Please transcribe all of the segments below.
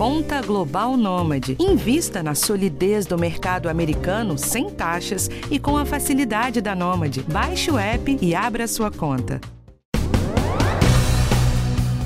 Conta Global Nômade. Invista na solidez do mercado americano sem taxas e com a facilidade da Nômade. Baixe o app e abra sua conta.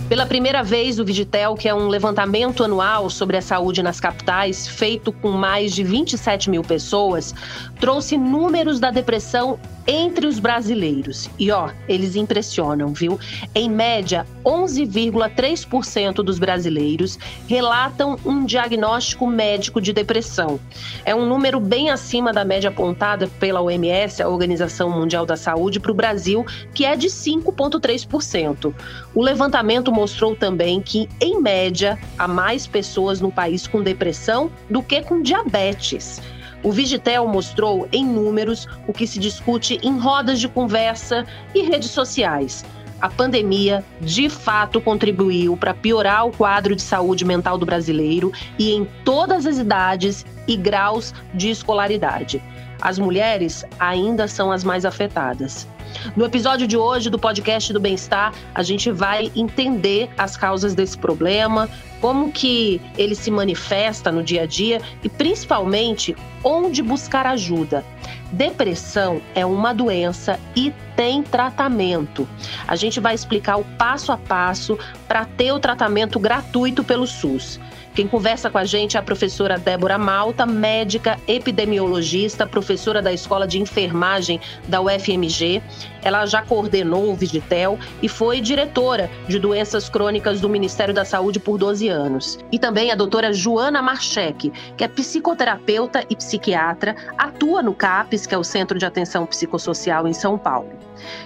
Pela primeira vez, o Vigitel, que é um levantamento anual sobre a saúde nas capitais, feito com mais de 27 mil pessoas, trouxe números da depressão entre os brasileiros. E ó, eles impressionam, viu? Em média, 11,3% dos brasileiros relatam um diagnóstico médico de depressão. É um número bem acima da média apontada pela OMS, a Organização Mundial da Saúde, para o Brasil, que é de 5,3%. O levantamento mostrou também que, em média, há mais pessoas no país com depressão do que com diabetes. O Vigitel mostrou em números o que se discute em rodas de conversa e redes sociais. A pandemia, de fato, contribuiu para piorar o quadro de saúde mental do brasileiro e em todas as idades e graus de escolaridade. As mulheres ainda são as mais afetadas. No episódio de hoje do podcast do Bem-Estar, a gente vai entender as causas desse problema, como que ele se manifesta no dia a dia e principalmente onde buscar ajuda. Depressão é uma doença e tem tratamento. A gente vai explicar o passo a passo para ter o tratamento gratuito pelo SUS. Quem conversa com a gente é a professora Débora Malta, médica epidemiologista, professora da Escola de Enfermagem da UFMG. Ela já coordenou o Vigitel e foi diretora de doenças crônicas do Ministério da Saúde por 12 anos. E também a doutora Joana Marchek, que é psicoterapeuta e psiquiatra, atua no CAPES, que é o Centro de Atenção Psicossocial em São Paulo.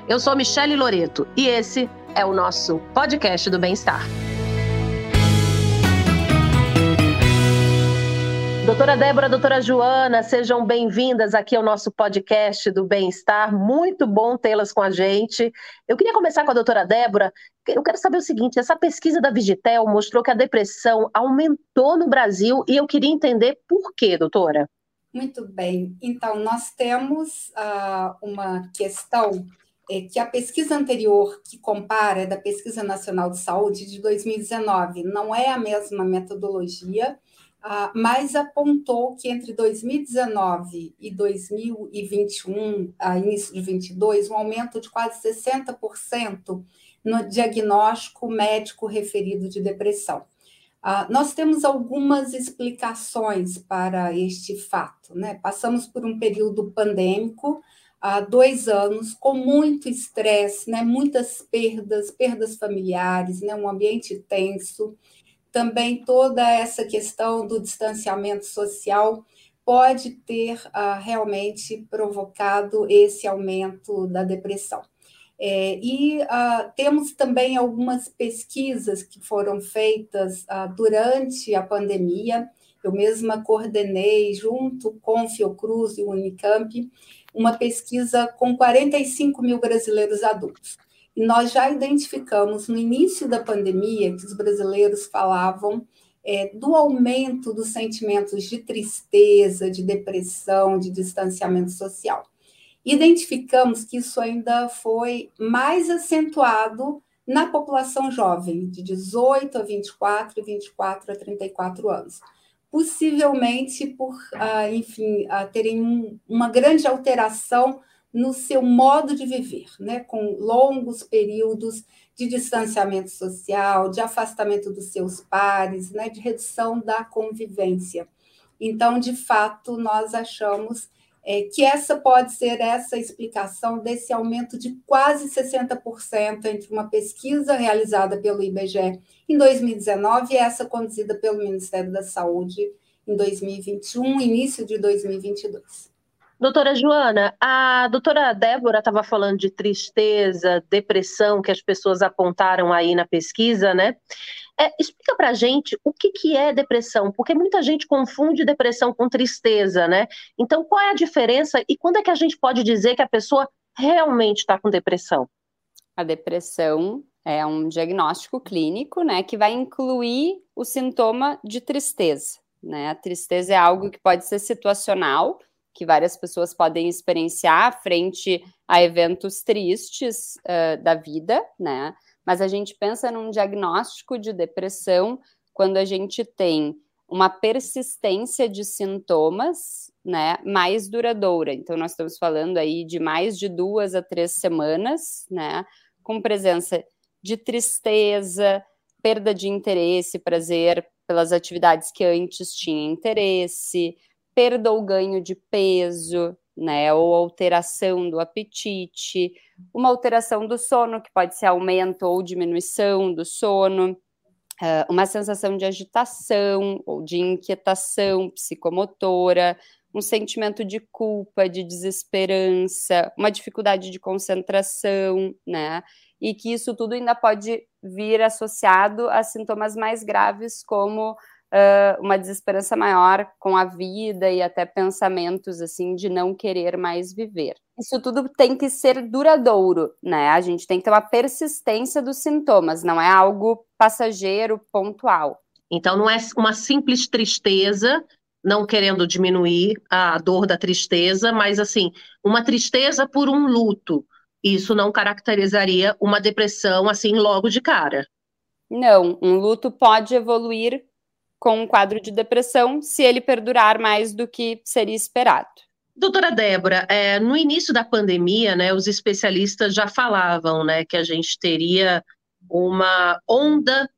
Eu sou Michele Loreto e esse é o nosso podcast do Bem-Estar. Doutora Débora, doutora Joana, sejam bem-vindas aqui ao nosso podcast do Bem-Estar. Muito bom tê-las com a gente. Eu queria começar com a doutora Débora. Eu quero saber o seguinte: essa pesquisa da Vigitel mostrou que a depressão aumentou no Brasil e eu queria entender por quê, doutora. Muito bem. Então, nós temos uh, uma questão é, que a pesquisa anterior que compara é da Pesquisa Nacional de Saúde de 2019. Não é a mesma metodologia mas apontou que entre 2019 e 2021, a início de 2022, um aumento de quase 60% no diagnóstico médico referido de depressão. Ah, nós temos algumas explicações para este fato. Né? Passamos por um período pandêmico, há dois anos, com muito estresse, né? muitas perdas, perdas familiares, né? um ambiente tenso, também toda essa questão do distanciamento social pode ter uh, realmente provocado esse aumento da depressão. É, e uh, temos também algumas pesquisas que foram feitas uh, durante a pandemia. Eu mesma coordenei, junto com Fiocruz e Unicamp, uma pesquisa com 45 mil brasileiros adultos. Nós já identificamos no início da pandemia que os brasileiros falavam é, do aumento dos sentimentos de tristeza, de depressão, de distanciamento social. Identificamos que isso ainda foi mais acentuado na população jovem, de 18 a 24 e 24 a 34 anos. Possivelmente por, ah, enfim, terem uma grande alteração no seu modo de viver, né? com longos períodos de distanciamento social, de afastamento dos seus pares, né? de redução da convivência. Então, de fato, nós achamos é, que essa pode ser essa explicação desse aumento de quase 60% entre uma pesquisa realizada pelo IBGE em 2019 e essa conduzida pelo Ministério da Saúde em 2021, início de 2022. Doutora Joana, a doutora Débora estava falando de tristeza, depressão que as pessoas apontaram aí na pesquisa, né? É, explica para gente o que, que é depressão, porque muita gente confunde depressão com tristeza, né? Então, qual é a diferença e quando é que a gente pode dizer que a pessoa realmente está com depressão? A depressão é um diagnóstico clínico, né, que vai incluir o sintoma de tristeza, né? A tristeza é algo que pode ser situacional, que várias pessoas podem experienciar frente a eventos tristes uh, da vida, né? Mas a gente pensa num diagnóstico de depressão quando a gente tem uma persistência de sintomas, né, mais duradoura. Então, nós estamos falando aí de mais de duas a três semanas, né, com presença de tristeza, perda de interesse, prazer pelas atividades que antes tinha interesse, perda ou ganho de peso, né, ou alteração do apetite, uma alteração do sono, que pode ser aumento ou diminuição do sono, uh, uma sensação de agitação ou de inquietação psicomotora, um sentimento de culpa, de desesperança, uma dificuldade de concentração, né? E que isso tudo ainda pode vir associado a sintomas mais graves, como uh, uma desesperança maior com a vida e até pensamentos assim de não querer mais viver. Isso tudo tem que ser duradouro, né? A gente tem que ter uma persistência dos sintomas, não é algo passageiro, pontual. Então não é uma simples tristeza não querendo diminuir a dor da tristeza, mas assim, uma tristeza por um luto. Isso não caracterizaria uma depressão assim logo de cara. Não, um luto pode evoluir com um quadro de depressão se ele perdurar mais do que seria esperado. Doutora Débora, é, no início da pandemia, né, os especialistas já falavam né, que a gente teria uma onda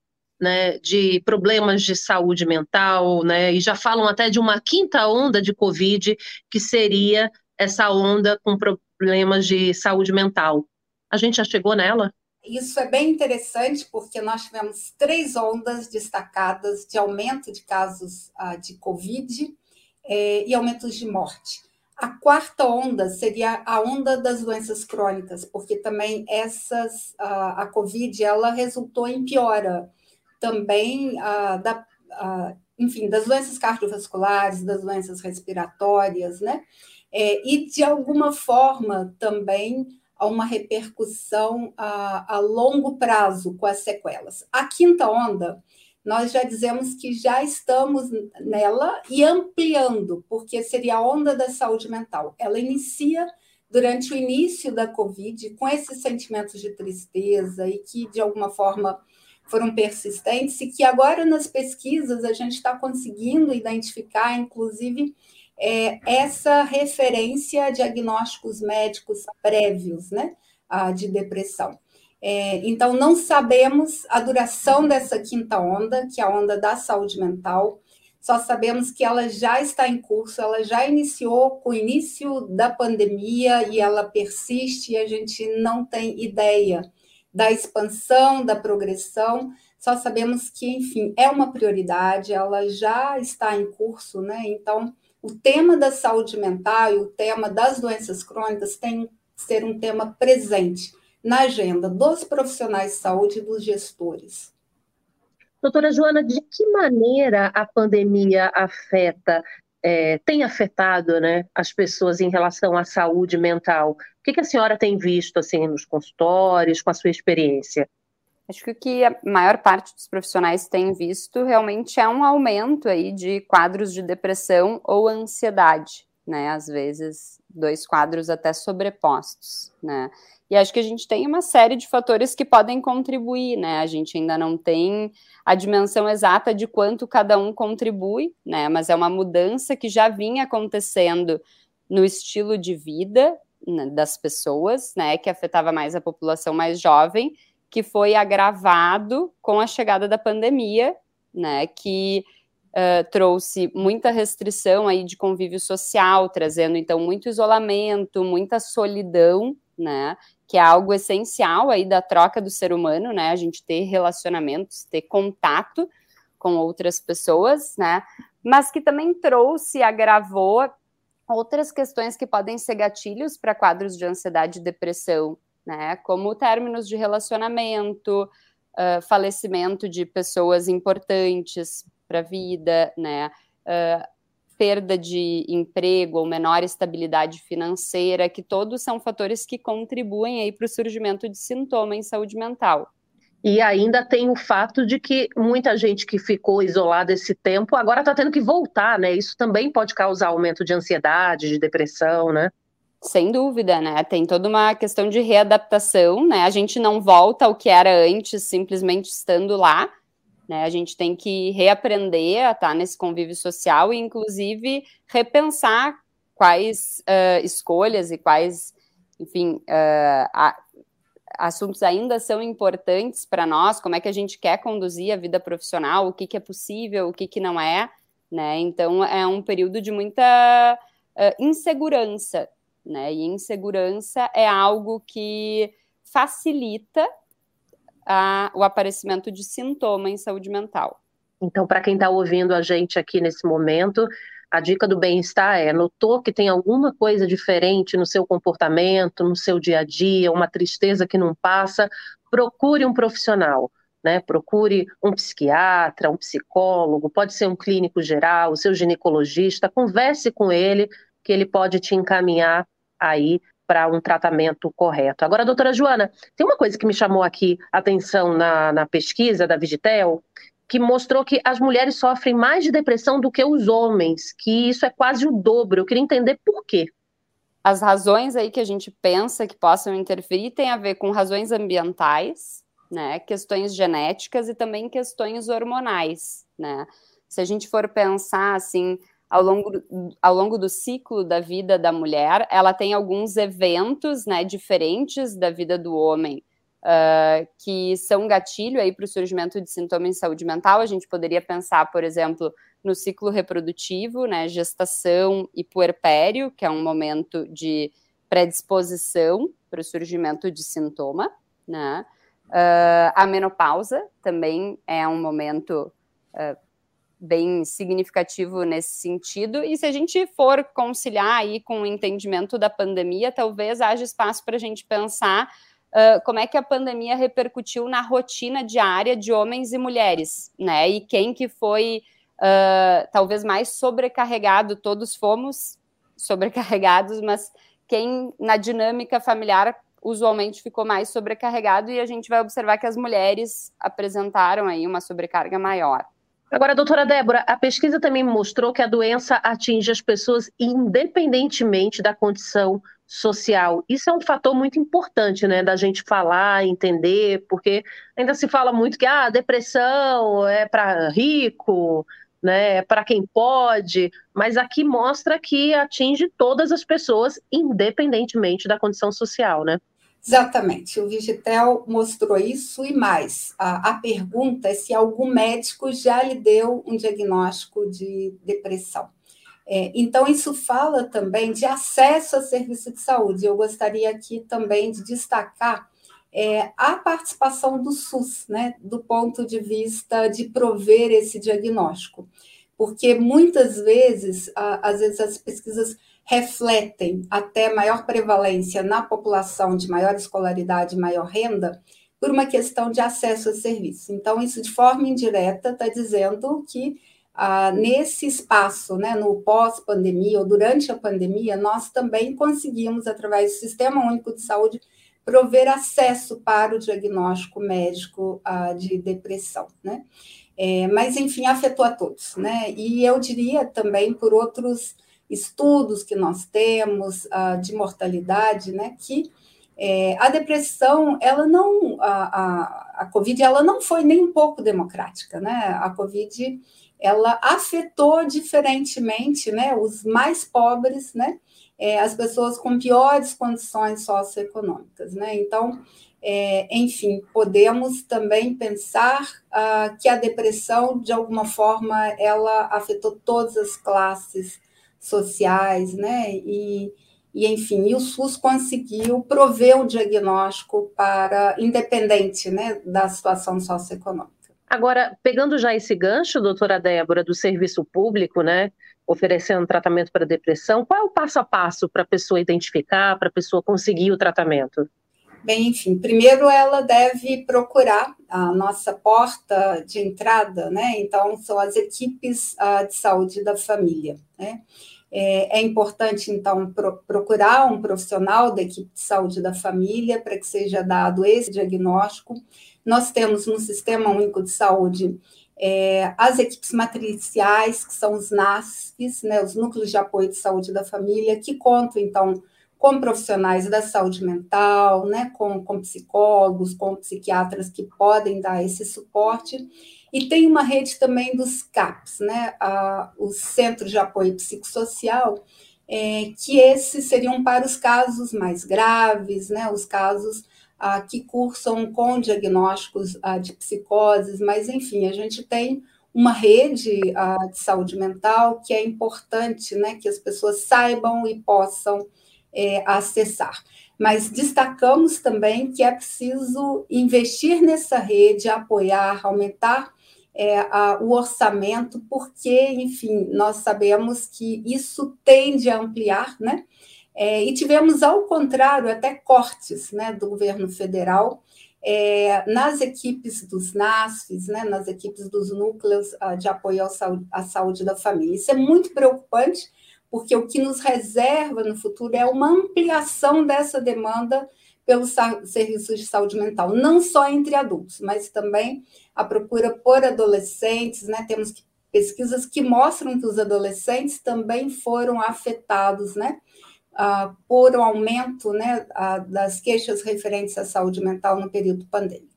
né, de problemas de saúde mental, né, e já falam até de uma quinta onda de Covid, que seria essa onda com problemas de saúde mental. A gente já chegou nela? Isso é bem interessante porque nós tivemos três ondas destacadas de aumento de casos uh, de Covid eh, e aumentos de morte. A quarta onda seria a onda das doenças crônicas, porque também essas uh, a Covid ela resultou em piora também uh, da enfim das doenças cardiovasculares, das doenças respiratórias, né? É, e de alguma forma também a uma repercussão a, a longo prazo com as sequelas. A quinta onda, nós já dizemos que já estamos nela e ampliando, porque seria a onda da saúde mental. Ela inicia durante o início da Covid com esses sentimentos de tristeza e que, de alguma forma, foram persistentes, e que agora nas pesquisas a gente está conseguindo identificar, inclusive, é, essa referência a diagnósticos médicos prévios né, de depressão. É, então, não sabemos a duração dessa quinta onda, que é a onda da saúde mental, só sabemos que ela já está em curso, ela já iniciou com o início da pandemia e ela persiste, e a gente não tem ideia da expansão, da progressão, só sabemos que, enfim, é uma prioridade, ela já está em curso, né? Então, o tema da saúde mental e o tema das doenças crônicas tem que ser um tema presente na agenda dos profissionais de saúde e dos gestores. Doutora Joana, de que maneira a pandemia afeta, é, tem afetado né, as pessoas em relação à saúde mental? O que, que a senhora tem visto assim nos consultórios, com a sua experiência? Acho que o que a maior parte dos profissionais tem visto realmente é um aumento aí de quadros de depressão ou ansiedade, né? Às vezes, dois quadros até sobrepostos, né? E acho que a gente tem uma série de fatores que podem contribuir, né? A gente ainda não tem a dimensão exata de quanto cada um contribui, né? Mas é uma mudança que já vinha acontecendo no estilo de vida né, das pessoas, né? Que afetava mais a população mais jovem que foi agravado com a chegada da pandemia, né, que uh, trouxe muita restrição aí de convívio social, trazendo então muito isolamento, muita solidão, né, que é algo essencial aí da troca do ser humano, né, a gente ter relacionamentos, ter contato com outras pessoas, né, mas que também trouxe, agravou outras questões que podem ser gatilhos para quadros de ansiedade e depressão, né? Como términos de relacionamento, uh, falecimento de pessoas importantes para a vida, né? Uh, perda de emprego ou menor estabilidade financeira, que todos são fatores que contribuem aí para o surgimento de sintoma em saúde mental. E ainda tem o fato de que muita gente que ficou isolada esse tempo agora está tendo que voltar, né? Isso também pode causar aumento de ansiedade, de depressão, né? Sem dúvida, né? Tem toda uma questão de readaptação, né? A gente não volta ao que era antes, simplesmente estando lá, Né? A gente tem que reaprender a estar nesse convívio social e, inclusive, repensar quais uh, escolhas e quais, enfim, uh, a, assuntos ainda são importantes para nós, como é que a gente quer conduzir a vida profissional, o que, que é possível, o que, que não é, né? Então é um período de muita uh, insegurança, né? E insegurança é algo que facilita a, o aparecimento de sintoma em saúde mental. Então, para quem está ouvindo a gente aqui nesse momento, a dica do bem-estar é: notou que tem alguma coisa diferente no seu comportamento, no seu dia a dia, uma tristeza que não passa, procure um profissional. Né, procure um psiquiatra, um psicólogo, pode ser um clínico geral, o seu ginecologista, converse com ele, que ele pode te encaminhar aí para um tratamento correto. Agora, doutora Joana, tem uma coisa que me chamou aqui a atenção na, na pesquisa da Vigitel, que mostrou que as mulheres sofrem mais de depressão do que os homens, que isso é quase o dobro. Eu queria entender por quê. As razões aí que a gente pensa que possam interferir têm a ver com razões ambientais, né, questões genéticas e também questões hormonais, né? Se a gente for pensar assim, ao longo, ao longo do ciclo da vida da mulher, ela tem alguns eventos, né, diferentes da vida do homem uh, que são gatilho aí para o surgimento de sintomas em saúde mental. A gente poderia pensar, por exemplo, no ciclo reprodutivo, né, gestação e puerpério, que é um momento de predisposição para o surgimento de sintoma, né? Uh, a menopausa também é um momento uh, bem significativo nesse sentido. E se a gente for conciliar aí com o entendimento da pandemia, talvez haja espaço para a gente pensar uh, como é que a pandemia repercutiu na rotina diária de homens e mulheres, né? E quem que foi uh, talvez mais sobrecarregado, todos fomos sobrecarregados, mas quem na dinâmica familiar usualmente ficou mais sobrecarregado e a gente vai observar que as mulheres apresentaram aí uma sobrecarga maior. Agora, doutora Débora, a pesquisa também mostrou que a doença atinge as pessoas independentemente da condição social. Isso é um fator muito importante, né, da gente falar, entender, porque ainda se fala muito que a ah, depressão é para rico, né, é para quem pode, mas aqui mostra que atinge todas as pessoas, independentemente da condição social, né? Exatamente, o Vigitel mostrou isso e mais. A, a pergunta é se algum médico já lhe deu um diagnóstico de depressão. É, então, isso fala também de acesso a serviço de saúde. Eu gostaria aqui também de destacar é, a participação do SUS, né, do ponto de vista de prover esse diagnóstico, porque muitas vezes, a, às vezes as pesquisas refletem até maior prevalência na população de maior escolaridade, maior renda, por uma questão de acesso a serviço. Então, isso de forma indireta está dizendo que ah, nesse espaço, né, no pós-pandemia ou durante a pandemia, nós também conseguimos, através do Sistema Único de Saúde, prover acesso para o diagnóstico médico ah, de depressão, né? É, mas, enfim, afetou a todos, né? E eu diria também por outros estudos que nós temos ah, de mortalidade, né, que é, a depressão, ela não, a, a, a Covid, ela não foi nem um pouco democrática, né? A Covid, ela afetou diferentemente, né, os mais pobres, né, é, as pessoas com piores condições socioeconômicas, né? Então, é, enfim, podemos também pensar uh, que a depressão, de alguma forma, ela afetou todas as classes sociais, né? E, e enfim, e o SUS conseguiu prover o diagnóstico para independente, né, da situação socioeconômica. Agora, pegando já esse gancho, doutora Débora, do serviço público, né, oferecendo tratamento para depressão, qual é o passo a passo para a pessoa identificar, para a pessoa conseguir o tratamento? Bem, enfim, primeiro ela deve procurar a nossa porta de entrada, né? Então, são as equipes uh, de saúde da família, né? É, é importante, então, pro, procurar um profissional da equipe de saúde da família para que seja dado esse diagnóstico. Nós temos no Sistema Único de Saúde é, as equipes matriciais, que são os NASFs, né, os Núcleos de Apoio de Saúde da Família, que contam, então, com profissionais da saúde mental, né, com, com psicólogos, com psiquiatras que podem dar esse suporte. E tem uma rede também dos CAPs, né, a, o Centro de Apoio Psicossocial, é, que esses seriam para os casos mais graves, né, os casos que cursam com diagnósticos de psicoses, mas enfim, a gente tem uma rede de saúde mental que é importante né, que as pessoas saibam e possam é, acessar. Mas destacamos também que é preciso investir nessa rede, apoiar, aumentar é, a, o orçamento, porque, enfim, nós sabemos que isso tende a ampliar, né? É, e tivemos, ao contrário, até cortes né, do governo federal é, nas equipes dos NASFs, né, nas equipes dos núcleos uh, de apoio saúde, à saúde da família. Isso é muito preocupante, porque o que nos reserva no futuro é uma ampliação dessa demanda pelos serviços de saúde mental, não só entre adultos, mas também a procura por adolescentes, né? Temos pesquisas que mostram que os adolescentes também foram afetados, né? uh, por um aumento né, uh, das queixas referentes à saúde mental no período pandêmico.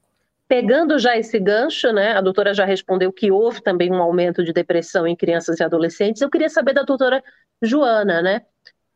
Pegando já esse gancho, né, a doutora já respondeu que houve também um aumento de depressão em crianças e adolescentes. Eu queria saber da doutora Joana, né?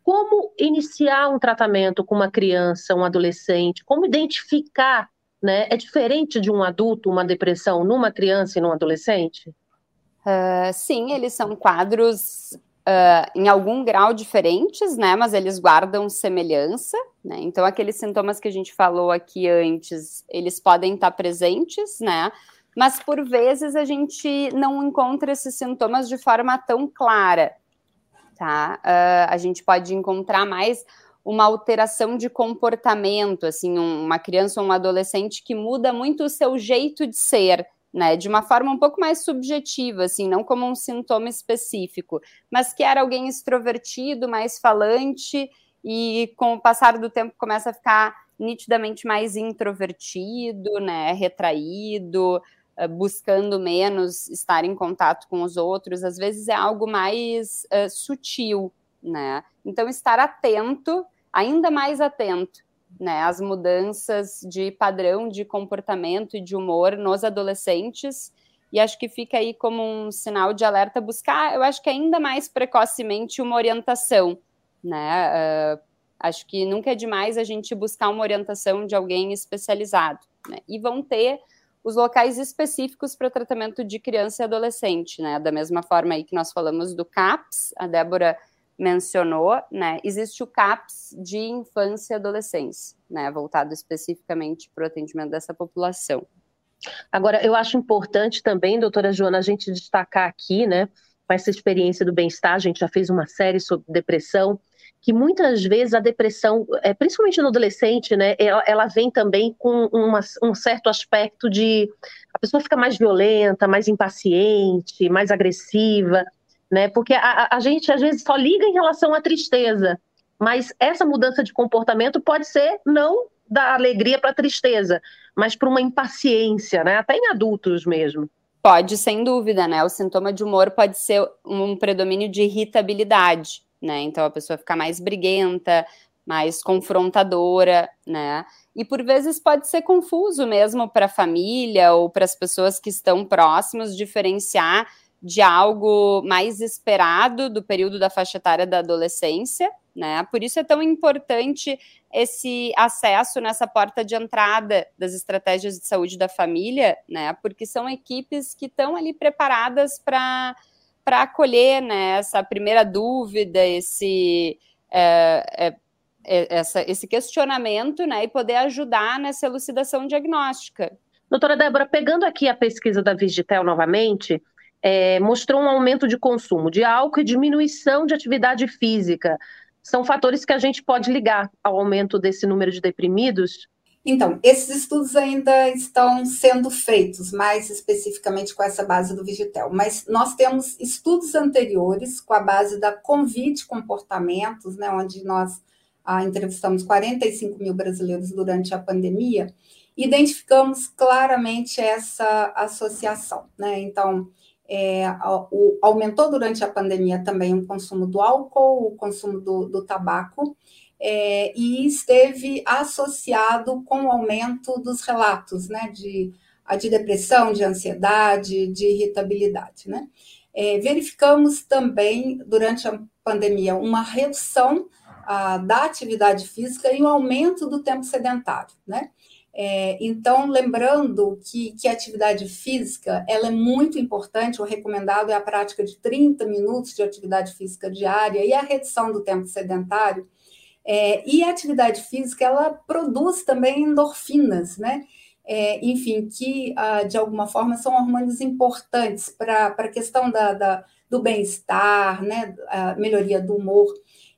Como iniciar um tratamento com uma criança, um adolescente? Como identificar, né? É diferente de um adulto, uma depressão numa criança e num adolescente? Uh, sim, eles são quadros uh, em algum grau diferentes, né? Mas eles guardam semelhança, né? Então, aqueles sintomas que a gente falou aqui antes, eles podem estar presentes, né? Mas por vezes a gente não encontra esses sintomas de forma tão clara, tá? Uh, a gente pode encontrar mais uma alteração de comportamento, assim, um, uma criança ou um adolescente que muda muito o seu jeito de ser, né, de uma forma um pouco mais subjetiva, assim, não como um sintoma específico, mas que era alguém extrovertido, mais falante e com o passar do tempo começa a ficar nitidamente mais introvertido, né, retraído, eh, buscando menos estar em contato com os outros, às vezes é algo mais uh, sutil, né? Então estar atento, ainda mais atento né, as mudanças de padrão de comportamento e de humor nos adolescentes. E acho que fica aí como um sinal de alerta buscar, eu acho que ainda mais precocemente, uma orientação, né? Uh, acho que nunca é demais a gente buscar uma orientação de alguém especializado, né? E vão ter os locais específicos para tratamento de criança e adolescente, né? Da mesma forma aí que nós falamos do CAPS, a Débora mencionou, né, existe o CAPS de infância e adolescência, né, voltado especificamente para o atendimento dessa população. Agora, eu acho importante também, doutora Joana, a gente destacar aqui, né, com essa experiência do bem-estar, a gente já fez uma série sobre depressão, que muitas vezes a depressão, é, principalmente no adolescente, né, ela, ela vem também com uma, um certo aspecto de a pessoa fica mais violenta, mais impaciente, mais agressiva, né? Porque a, a gente às vezes só liga em relação à tristeza, mas essa mudança de comportamento pode ser não da alegria para a tristeza, mas para uma impaciência, né? Até em adultos mesmo. Pode, sem dúvida, né? O sintoma de humor pode ser um predomínio de irritabilidade, né? Então a pessoa fica mais briguenta, mais confrontadora, né? E por vezes pode ser confuso mesmo para a família ou para as pessoas que estão próximas diferenciar de algo mais esperado do período da faixa etária da adolescência, né? Por isso é tão importante esse acesso nessa porta de entrada das estratégias de saúde da família, né? Porque são equipes que estão ali preparadas para para acolher né, essa primeira dúvida, esse, é, é, é, essa, esse questionamento, né, e poder ajudar nessa elucidação diagnóstica. Doutora Débora, pegando aqui a pesquisa da Vigitel novamente, é, mostrou um aumento de consumo de álcool e diminuição de atividade física. São fatores que a gente pode ligar ao aumento desse número de deprimidos? Então, esses estudos ainda estão sendo feitos, mais especificamente com essa base do Vigitel, mas nós temos estudos anteriores com a base da Convite Comportamentos, né, onde nós ah, entrevistamos 45 mil brasileiros durante a pandemia, identificamos claramente essa associação. Né? Então, é, o, aumentou durante a pandemia também o consumo do álcool, o consumo do, do tabaco, é, e esteve associado com o aumento dos relatos né, de a de depressão, de ansiedade, de irritabilidade, né? É, verificamos também, durante a pandemia, uma redução ah, da atividade física e um aumento do tempo sedentário, né? É, então, lembrando que, que a atividade física ela é muito importante, o recomendado é a prática de 30 minutos de atividade física diária e a redução do tempo sedentário. É, e a atividade física ela produz também endorfinas, né? É, enfim, que ah, de alguma forma são hormônios importantes para a questão da, da do bem-estar, né? a melhoria do humor.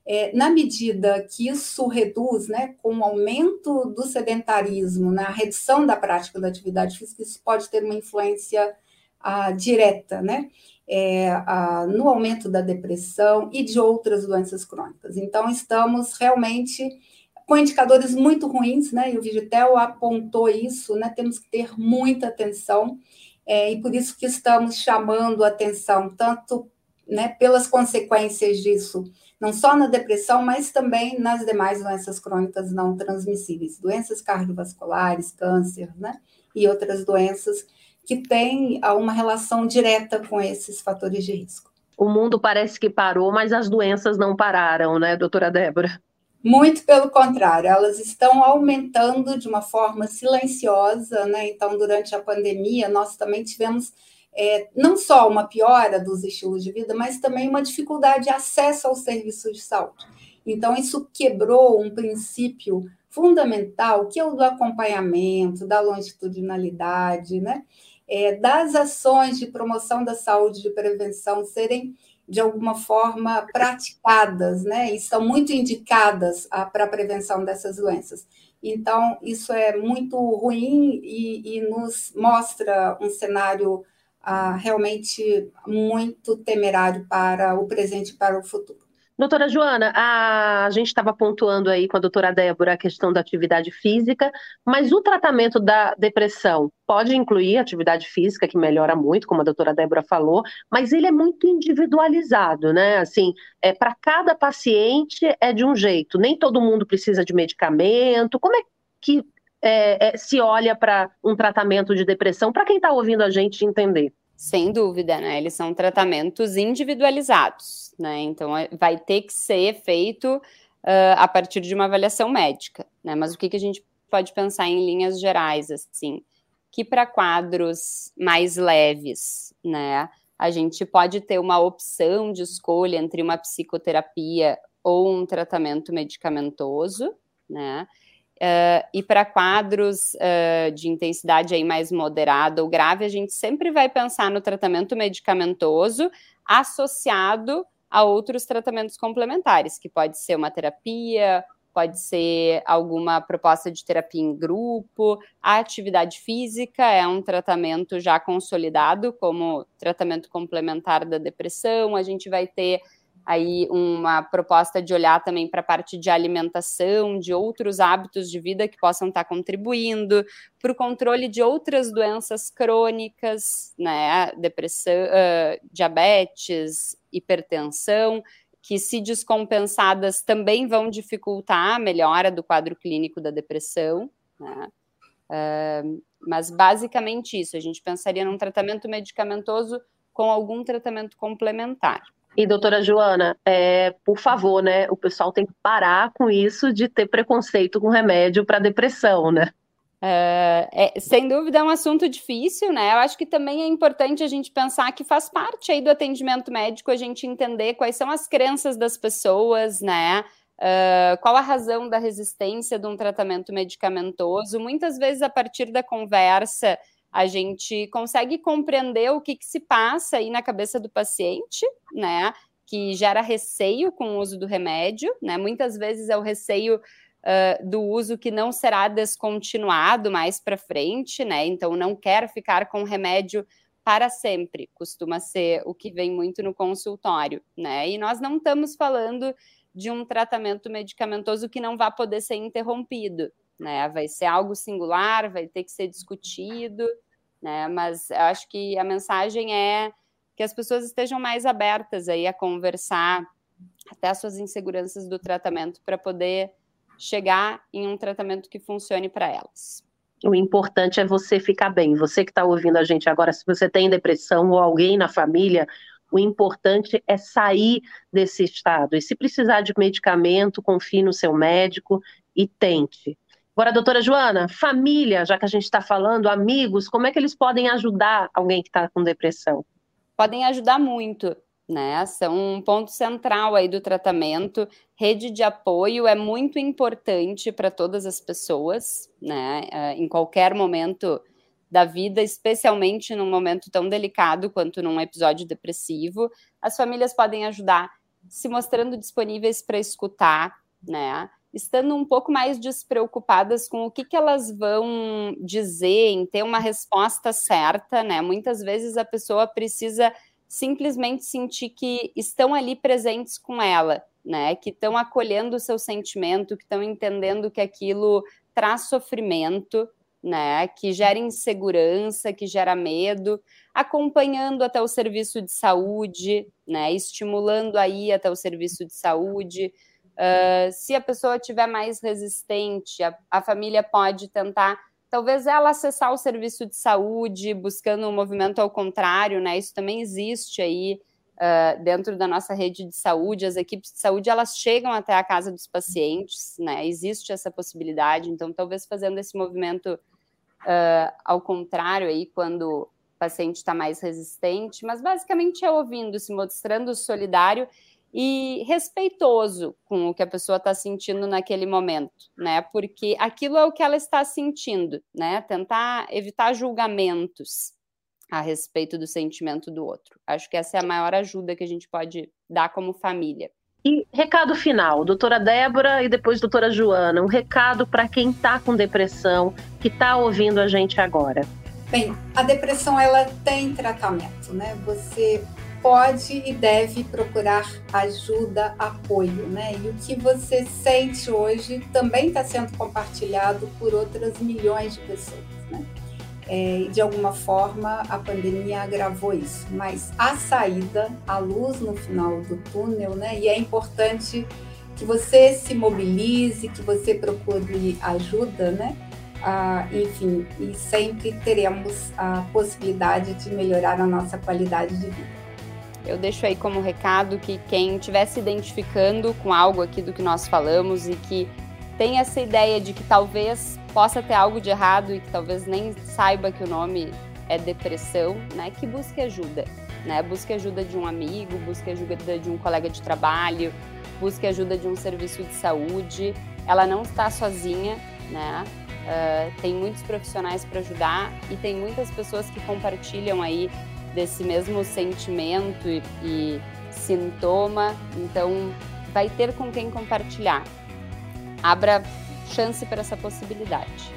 É, na medida que isso reduz, né, com o aumento do sedentarismo, na redução da prática da atividade física, isso pode ter uma influência ah, direta, né, é, ah, no aumento da depressão e de outras doenças crônicas. Então, estamos realmente com indicadores muito ruins, né, e o Vigitel apontou isso, né, temos que ter muita atenção, é, e por isso que estamos chamando atenção, tanto né, pelas consequências disso, não só na depressão, mas também nas demais doenças crônicas não transmissíveis, doenças cardiovasculares, câncer, né? E outras doenças que têm ah, uma relação direta com esses fatores de risco. O mundo parece que parou, mas as doenças não pararam, né, doutora Débora? Muito pelo contrário, elas estão aumentando de uma forma silenciosa, né? Então, durante a pandemia, nós também tivemos é, não só uma piora dos estilos de vida, mas também uma dificuldade de acesso aos serviços de saúde. Então, isso quebrou um princípio fundamental, que é o do acompanhamento, da longitudinalidade, né? É, das ações de promoção da saúde, de prevenção, serem de alguma forma praticadas, né? E são muito indicadas para a prevenção dessas doenças. Então, isso é muito ruim e, e nos mostra um cenário realmente muito temerário para o presente e para o futuro. Doutora Joana, a gente estava pontuando aí com a doutora Débora a questão da atividade física, mas o tratamento da depressão pode incluir atividade física, que melhora muito, como a doutora Débora falou, mas ele é muito individualizado, né? Assim, é, para cada paciente é de um jeito, nem todo mundo precisa de medicamento. Como é que é, é, se olha para um tratamento de depressão, para quem está ouvindo a gente entender? Sem dúvida, né? Eles são tratamentos individualizados, né? Então é, vai ter que ser feito uh, a partir de uma avaliação médica, né? Mas o que, que a gente pode pensar em linhas gerais, assim, que para quadros mais leves, né? A gente pode ter uma opção de escolha entre uma psicoterapia ou um tratamento medicamentoso, né? Uh, e para quadros uh, de intensidade aí mais moderada ou grave, a gente sempre vai pensar no tratamento medicamentoso associado a outros tratamentos complementares, que pode ser uma terapia, pode ser alguma proposta de terapia em grupo. A atividade física é um tratamento já consolidado como tratamento complementar da depressão. A gente vai ter aí uma proposta de olhar também para a parte de alimentação, de outros hábitos de vida que possam estar contribuindo, para o controle de outras doenças crônicas, né, depressão, uh, diabetes, hipertensão, que se descompensadas também vão dificultar a melhora do quadro clínico da depressão, né? Uh, mas basicamente isso, a gente pensaria num tratamento medicamentoso com algum tratamento complementar. E, doutora Joana, é, por favor, né? O pessoal tem que parar com isso de ter preconceito com remédio para depressão, né? É, é, sem dúvida é um assunto difícil, né? Eu acho que também é importante a gente pensar que faz parte aí do atendimento médico a gente entender quais são as crenças das pessoas, né? Uh, qual a razão da resistência de um tratamento medicamentoso? Muitas vezes, a partir da conversa, a gente consegue compreender o que, que se passa aí na cabeça do paciente, né? Que gera receio com o uso do remédio, né? Muitas vezes é o receio uh, do uso que não será descontinuado mais para frente, né? Então não quer ficar com remédio para sempre, costuma ser o que vem muito no consultório, né? E nós não estamos falando de um tratamento medicamentoso que não vai poder ser interrompido, né? Vai ser algo singular, vai ter que ser discutido, né? Mas eu acho que a mensagem é que as pessoas estejam mais abertas aí a conversar até as suas inseguranças do tratamento para poder chegar em um tratamento que funcione para elas. O importante é você ficar bem. Você que está ouvindo a gente agora, se você tem depressão ou alguém na família, o importante é sair desse estado. E se precisar de medicamento, confie no seu médico e tente. Agora, doutora Joana, família, já que a gente está falando, amigos, como é que eles podem ajudar alguém que está com depressão? Podem ajudar muito né? São um ponto central aí do tratamento. Rede de apoio é muito importante para todas as pessoas, né? Eh, em qualquer momento da vida, especialmente num momento tão delicado quanto num episódio depressivo, as famílias podem ajudar se mostrando disponíveis para escutar, né? Estando um pouco mais despreocupadas com o que, que elas vão dizer, em ter uma resposta certa, né? Muitas vezes a pessoa precisa simplesmente sentir que estão ali presentes com ela, né? Que estão acolhendo o seu sentimento, que estão entendendo que aquilo traz sofrimento, né? Que gera insegurança, que gera medo, acompanhando até o serviço de saúde, né? Estimulando aí até o serviço de saúde. Uh, se a pessoa tiver mais resistente, a, a família pode tentar talvez ela acessar o serviço de saúde, buscando um movimento ao contrário, né? Isso também existe aí uh, dentro da nossa rede de saúde. As equipes de saúde elas chegam até a casa dos pacientes, né? Existe essa possibilidade. Então, talvez fazendo esse movimento uh, ao contrário aí, quando o paciente está mais resistente, mas basicamente é ouvindo, se mostrando solidário e respeitoso com o que a pessoa está sentindo naquele momento, né? Porque aquilo é o que ela está sentindo, né? Tentar evitar julgamentos a respeito do sentimento do outro. Acho que essa é a maior ajuda que a gente pode dar como família. E recado final, doutora Débora e depois doutora Joana, um recado para quem está com depressão, que está ouvindo a gente agora. Bem, a depressão ela tem tratamento, né? Você pode e deve procurar ajuda, apoio, né? E o que você sente hoje também está sendo compartilhado por outras milhões de pessoas, né? É, de alguma forma a pandemia agravou isso, mas a saída, a luz no final do túnel, né? E é importante que você se mobilize, que você procure ajuda, né? Ah, enfim, e sempre teremos a possibilidade de melhorar a nossa qualidade de vida. Eu deixo aí como recado que quem estiver se identificando com algo aqui do que nós falamos e que tem essa ideia de que talvez possa ter algo de errado e que talvez nem saiba que o nome é depressão, né, que busque ajuda, né? Busque ajuda de um amigo, busque ajuda de um colega de trabalho, busque ajuda de um serviço de saúde. Ela não está sozinha, né? Uh, tem muitos profissionais para ajudar e tem muitas pessoas que compartilham aí desse mesmo sentimento e, e sintoma, então vai ter com quem compartilhar. Abra chance para essa possibilidade.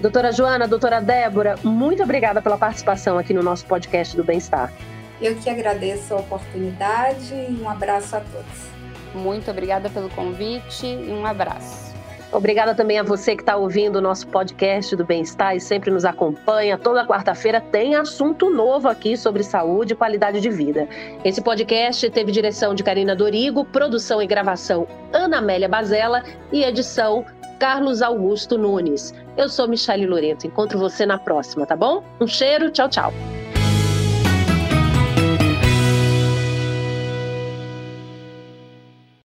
Doutora Joana, doutora Débora, muito obrigada pela participação aqui no nosso podcast do Bem-Estar. Eu que agradeço a oportunidade e um abraço a todos. Muito obrigada pelo convite e um abraço. Obrigada também a você que está ouvindo o nosso podcast do Bem-Estar e sempre nos acompanha. Toda quarta-feira tem assunto novo aqui sobre saúde e qualidade de vida. Esse podcast teve direção de Karina Dorigo, produção e gravação Ana Amélia Bazella e edição Carlos Augusto Nunes. Eu sou Michele Loreto. Encontro você na próxima, tá bom? Um cheiro, tchau, tchau.